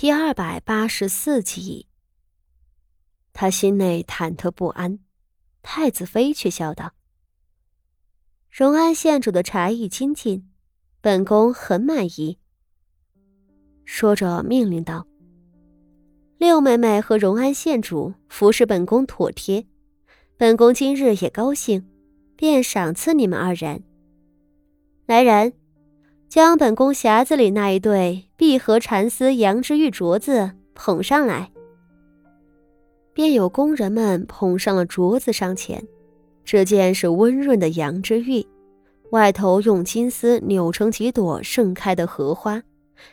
第二百八十四集。他心内忐忑不安，太子妃却笑道：“荣安县主的茶艺精进，本宫很满意。”说着命令道：“六妹妹和荣安县主服侍本宫妥帖，本宫今日也高兴，便赏赐你们二人。来人！”将本宫匣子里那一对碧荷蚕丝羊脂玉镯子捧上来。便有工人们捧上了镯子上前，只见是温润的羊脂玉，外头用金丝扭成几朵盛开的荷花，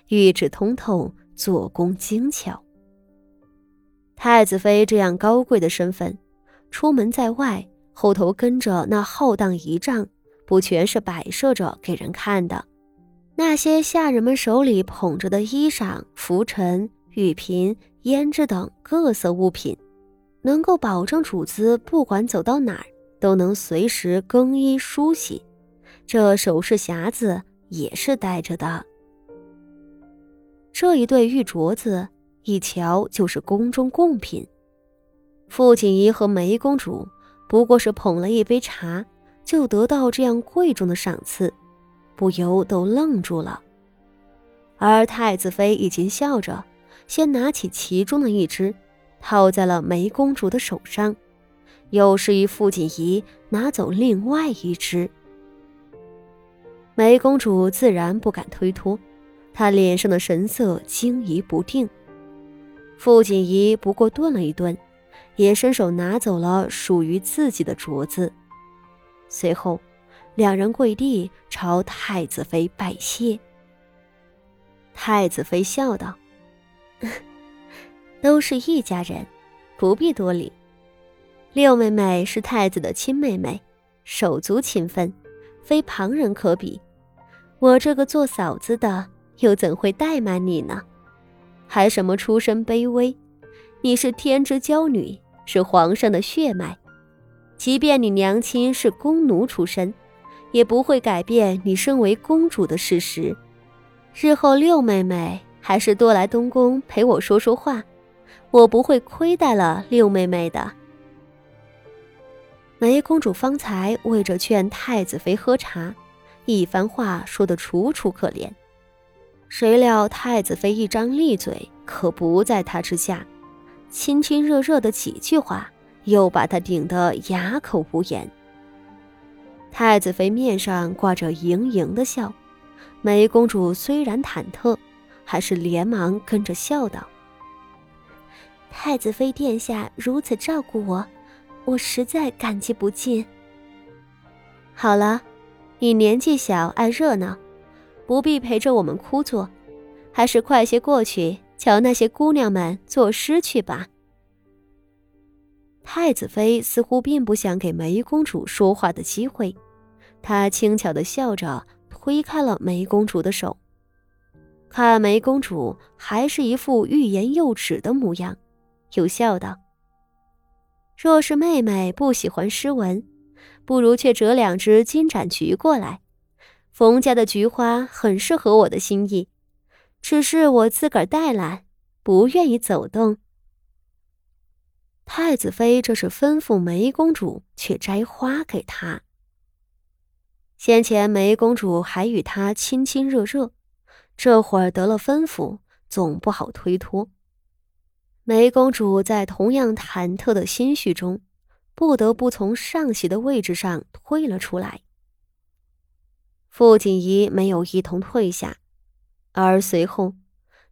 玉质通透，做工精巧。太子妃这样高贵的身份，出门在外，后头跟着那浩荡仪仗，不全是摆设着给人看的。那些下人们手里捧着的衣裳、拂尘、玉瓶、胭脂等各色物品，能够保证主子不管走到哪儿都能随时更衣梳洗。这首饰匣子也是带着的。这一对玉镯子，一瞧就是宫中贡品。傅锦仪和梅公主不过是捧了一杯茶，就得到这样贵重的赏赐。不由都愣住了，而太子妃已经笑着，先拿起其中的一只，套在了梅公主的手上，又示意傅锦仪拿走另外一只。梅公主自然不敢推脱，她脸上的神色惊疑不定。傅锦仪不过顿了一顿，也伸手拿走了属于自己的镯子，随后。两人跪地朝太子妃拜谢。太子妃笑道：“ 都是一家人，不必多礼。六妹妹是太子的亲妹妹，手足情分，非旁人可比。我这个做嫂子的，又怎会怠慢你呢？还什么出身卑微？你是天之娇女，是皇上的血脉，即便你娘亲是宫奴出身。”也不会改变你身为公主的事实。日后六妹妹还是多来东宫陪我说说话，我不会亏待了六妹妹的。梅公主方才为着劝太子妃喝茶，一番话说得楚楚可怜，谁料太子妃一张利嘴可不在她之下，亲亲热热的几句话，又把她顶得哑口无言。太子妃面上挂着盈盈的笑，梅公主虽然忐忑，还是连忙跟着笑道：“太子妃殿下如此照顾我，我实在感激不尽。好了，你年纪小，爱热闹，不必陪着我们枯坐，还是快些过去瞧那些姑娘们作诗去吧。”太子妃似乎并不想给梅公主说话的机会。她轻巧的笑着，推开了梅公主的手，看梅公主还是一副欲言又止的模样，又笑道：“若是妹妹不喜欢诗文，不如却折两只金盏菊过来。冯家的菊花很适合我的心意，只是我自个儿带来，不愿意走动。”太子妃这是吩咐梅公主去摘花给她。先前梅公主还与他亲亲热热，这会儿得了吩咐，总不好推脱。梅公主在同样忐忑的心绪中，不得不从上席的位置上退了出来。傅锦仪没有一同退下，而随后，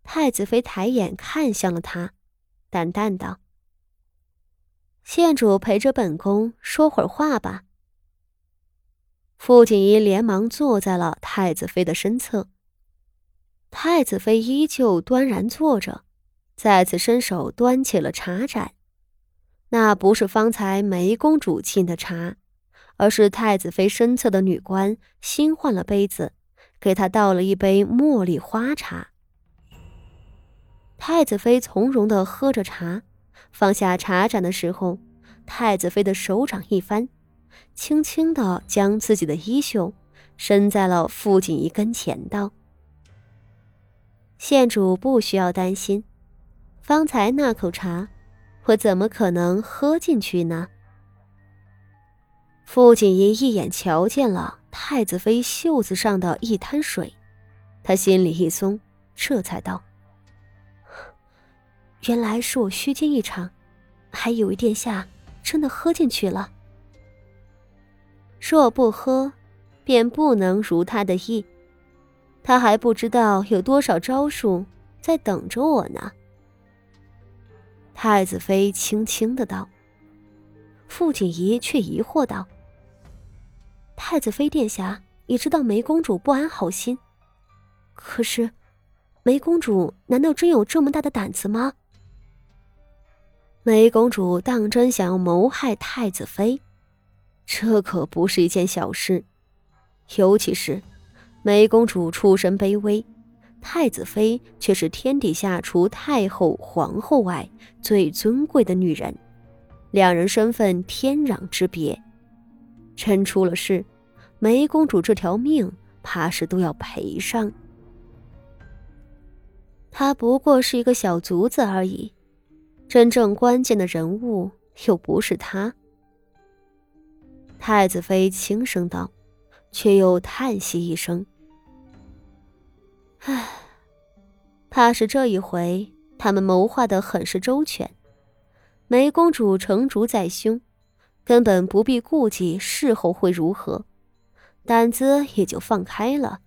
太子妃抬眼看向了他，淡淡道：“县主陪着本宫说会儿话吧。”傅锦仪连忙坐在了太子妃的身侧。太子妃依旧端然坐着，再次伸手端起了茶盏。那不是方才梅公主沏的茶，而是太子妃身侧的女官新换了杯子，给她倒了一杯茉莉花茶。太子妃从容的喝着茶，放下茶盏的时候，太子妃的手掌一翻。轻轻地将自己的衣袖伸在了傅锦仪跟前，道：“县主不需要担心，方才那口茶，我怎么可能喝进去呢？傅锦仪一眼瞧见了太子妃袖子上的一滩水，他心里一松，这才道：“原来是我虚惊一场，还以为殿下真的喝进去了。若不喝，便不能如他的意。”他还不知道有多少招数在等着我呢。太子妃轻轻的道。傅锦仪却疑惑道：“太子妃殿下也知道梅公主不安好心，可是，梅公主难道真有这么大的胆子吗？”梅公主当真想要谋害太子妃，这可不是一件小事，尤其是。梅公主出身卑微，太子妃却是天底下除太后、皇后外最尊贵的女人，两人身份天壤之别。真出了事，梅公主这条命怕是都要赔上。她不过是一个小卒子而已，真正关键的人物又不是她。太子妃轻声道，却又叹息一声。唉，怕是这一回他们谋划的很是周全。梅公主成竹在胸，根本不必顾忌事后会如何，胆子也就放开了。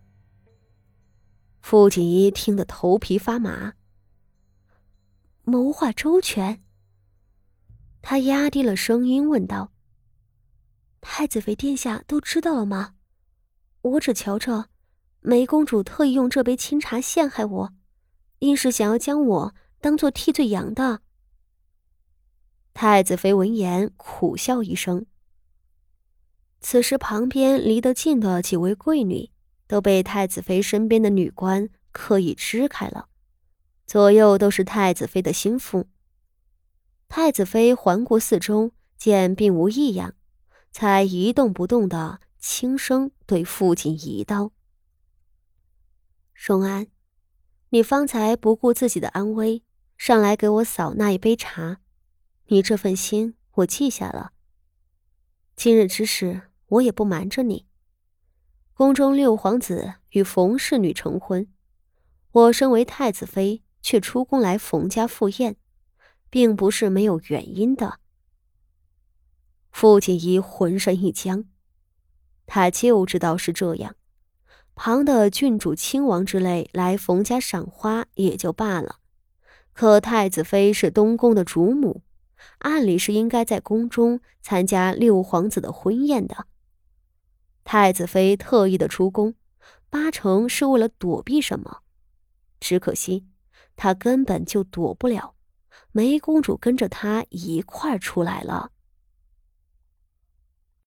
傅锦衣听得头皮发麻。谋划周全，他压低了声音问道：“太子妃殿下都知道了吗？我只瞧着。”梅公主特意用这杯清茶陷害我，硬是想要将我当做替罪羊的。太子妃闻言苦笑一声。此时旁边离得近的几位贵女都被太子妃身边的女官刻意支开了，左右都是太子妃的心腹。太子妃环顾四周，见并无异样，才一动不动的轻声对父亲一刀。荣安，你方才不顾自己的安危，上来给我扫那一杯茶，你这份心我记下了。今日之事，我也不瞒着你，宫中六皇子与冯氏女成婚，我身为太子妃，却出宫来冯家赴宴，并不是没有原因的。傅锦仪浑身一僵，他就知道是这样。旁的郡主、亲王之类来冯家赏花也就罢了，可太子妃是东宫的主母，按理是应该在宫中参加六皇子的婚宴的。太子妃特意的出宫，八成是为了躲避什么，只可惜她根本就躲不了。梅公主跟着她一块儿出来了。